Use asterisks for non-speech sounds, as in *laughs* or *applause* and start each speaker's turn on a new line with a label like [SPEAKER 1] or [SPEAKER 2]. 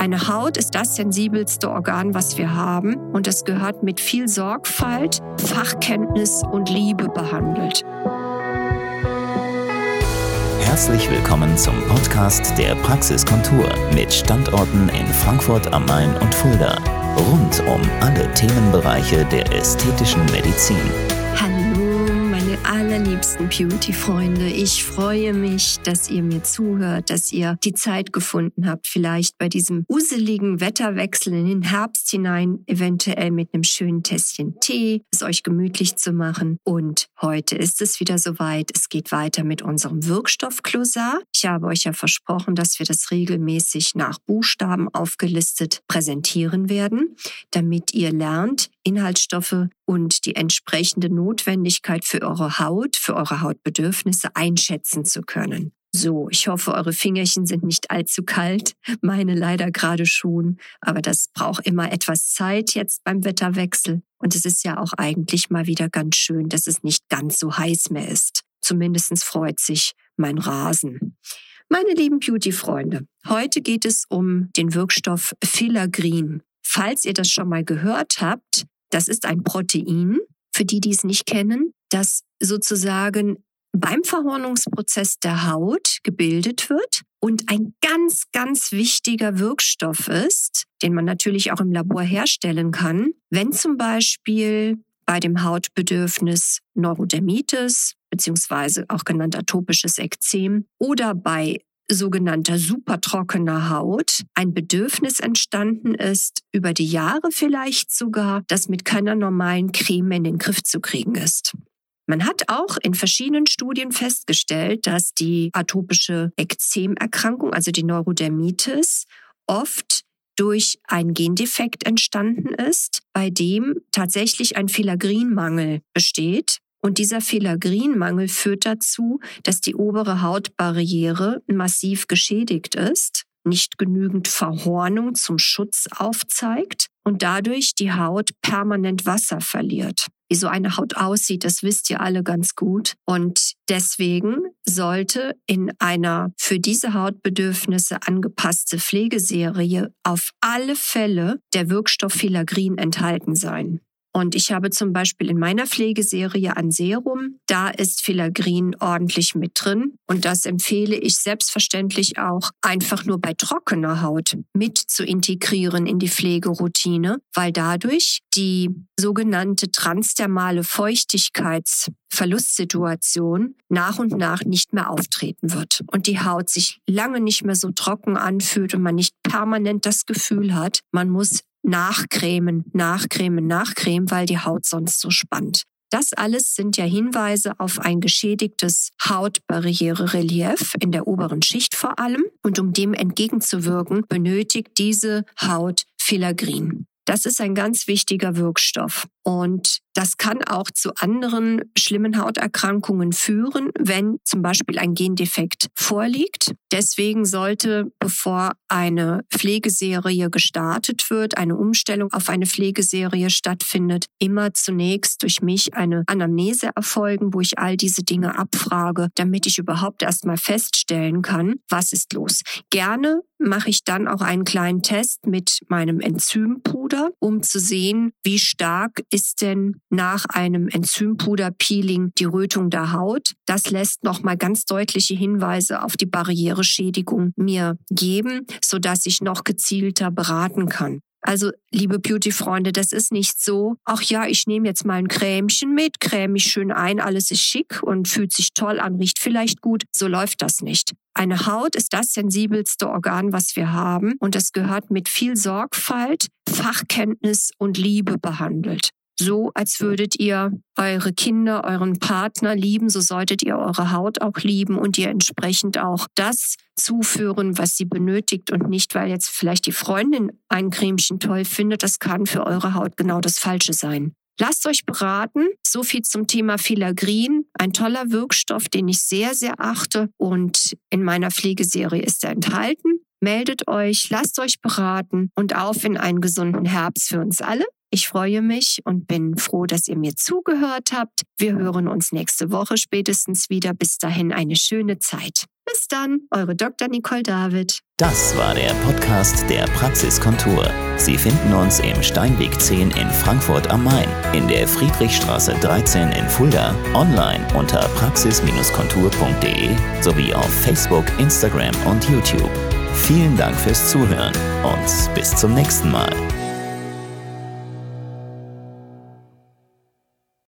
[SPEAKER 1] Eine Haut ist das sensibelste Organ, was wir haben und es gehört mit viel Sorgfalt, Fachkenntnis und Liebe behandelt.
[SPEAKER 2] Herzlich willkommen zum Podcast der Praxiskontur mit Standorten in Frankfurt am Main und Fulda. Rund um alle Themenbereiche der ästhetischen Medizin.
[SPEAKER 1] Allerliebsten Beauty-Freunde. Ich freue mich, dass ihr mir zuhört, dass ihr die Zeit gefunden habt, vielleicht bei diesem useligen Wetterwechsel in den Herbst hinein, eventuell mit einem schönen Tässchen Tee, es euch gemütlich zu machen. Und heute ist es wieder soweit. Es geht weiter mit unserem Wirkstoff Closar. Ich habe euch ja versprochen, dass wir das regelmäßig nach Buchstaben aufgelistet präsentieren werden, damit ihr lernt, Inhaltsstoffe und die entsprechende Notwendigkeit für eure Haut, für eure Hautbedürfnisse einschätzen zu können. So, ich hoffe, eure Fingerchen sind nicht allzu kalt, *laughs* meine leider gerade schon, aber das braucht immer etwas Zeit jetzt beim Wetterwechsel und es ist ja auch eigentlich mal wieder ganz schön, dass es nicht ganz so heiß mehr ist. Zumindestens freut sich mein Rasen. Meine lieben Beauty-Freunde, heute geht es um den Wirkstoff Filagrin. Falls ihr das schon mal gehört habt, das ist ein Protein, für die, die es nicht kennen, das sozusagen beim Verhornungsprozess der Haut gebildet wird und ein ganz, ganz wichtiger Wirkstoff ist, den man natürlich auch im Labor herstellen kann, wenn zum Beispiel bei dem Hautbedürfnis Neurodermitis beziehungsweise auch genannt atopisches Ekzem oder bei sogenannter supertrockener Haut ein Bedürfnis entstanden ist, über die Jahre vielleicht sogar, das mit keiner normalen Creme in den Griff zu kriegen ist. Man hat auch in verschiedenen Studien festgestellt, dass die atopische Ekzemerkrankung, also die Neurodermitis, oft durch einen Gendefekt entstanden ist, bei dem tatsächlich ein Filagrinmangel besteht. Und dieser Filagrinmangel führt dazu, dass die obere Hautbarriere massiv geschädigt ist, nicht genügend Verhornung zum Schutz aufzeigt und dadurch die Haut permanent Wasser verliert. Wie so eine Haut aussieht, das wisst ihr alle ganz gut. Und deswegen sollte in einer für diese Hautbedürfnisse angepasste Pflegeserie auf alle Fälle der Wirkstoff Filagrin enthalten sein. Und ich habe zum Beispiel in meiner Pflegeserie an Serum, da ist Filagrin ordentlich mit drin. Und das empfehle ich selbstverständlich auch einfach nur bei trockener Haut mit zu integrieren in die Pflegeroutine, weil dadurch die sogenannte transdermale Feuchtigkeitsverlustsituation nach und nach nicht mehr auftreten wird und die Haut sich lange nicht mehr so trocken anfühlt und man nicht permanent das Gefühl hat, man muss nachcremen, nachcremen, nachcremen, weil die Haut sonst so spannt. Das alles sind ja Hinweise auf ein geschädigtes Hautbarriererelief in der oberen Schicht vor allem. Und um dem entgegenzuwirken, benötigt diese Haut Filagrin. Das ist ein ganz wichtiger Wirkstoff. Und das kann auch zu anderen schlimmen Hauterkrankungen führen, wenn zum Beispiel ein Gendefekt vorliegt. Deswegen sollte, bevor eine Pflegeserie gestartet wird, eine Umstellung auf eine Pflegeserie stattfindet, immer zunächst durch mich eine Anamnese erfolgen, wo ich all diese Dinge abfrage, damit ich überhaupt erstmal feststellen kann, was ist los. Gerne mache ich dann auch einen kleinen Test mit meinem Enzympuder, um zu sehen, wie stark ist denn nach einem Enzympuder-Peeling die Rötung der Haut. Das lässt nochmal ganz deutliche Hinweise auf die Barriereschädigung mir geben, sodass ich noch gezielter beraten kann. Also, liebe Beauty-Freunde, das ist nicht so, ach ja, ich nehme jetzt mal ein Cremchen mit, creme mich schön ein, alles ist schick und fühlt sich toll an, riecht vielleicht gut. So läuft das nicht. Eine Haut ist das sensibelste Organ, was wir haben und es gehört mit viel Sorgfalt, Fachkenntnis und Liebe behandelt so, als würdet ihr eure Kinder, euren Partner lieben, so solltet ihr eure Haut auch lieben und ihr entsprechend auch das zuführen, was sie benötigt und nicht, weil jetzt vielleicht die Freundin ein Cremchen toll findet, das kann für eure Haut genau das Falsche sein. Lasst euch beraten. So viel zum Thema Filagrin. Ein toller Wirkstoff, den ich sehr, sehr achte und in meiner Pflegeserie ist er enthalten. Meldet euch, lasst euch beraten und auf in einen gesunden Herbst für uns alle. Ich freue mich und bin froh, dass ihr mir zugehört habt. Wir hören uns nächste Woche spätestens wieder. Bis dahin eine schöne Zeit. Bis dann, eure Dr. Nicole David.
[SPEAKER 2] Das war der Podcast der Praxiskontur. Sie finden uns im Steinweg 10 in Frankfurt am Main, in der Friedrichstraße 13 in Fulda, online unter praxis-kontur.de sowie auf Facebook, Instagram und YouTube. Vielen Dank fürs Zuhören und bis zum nächsten Mal.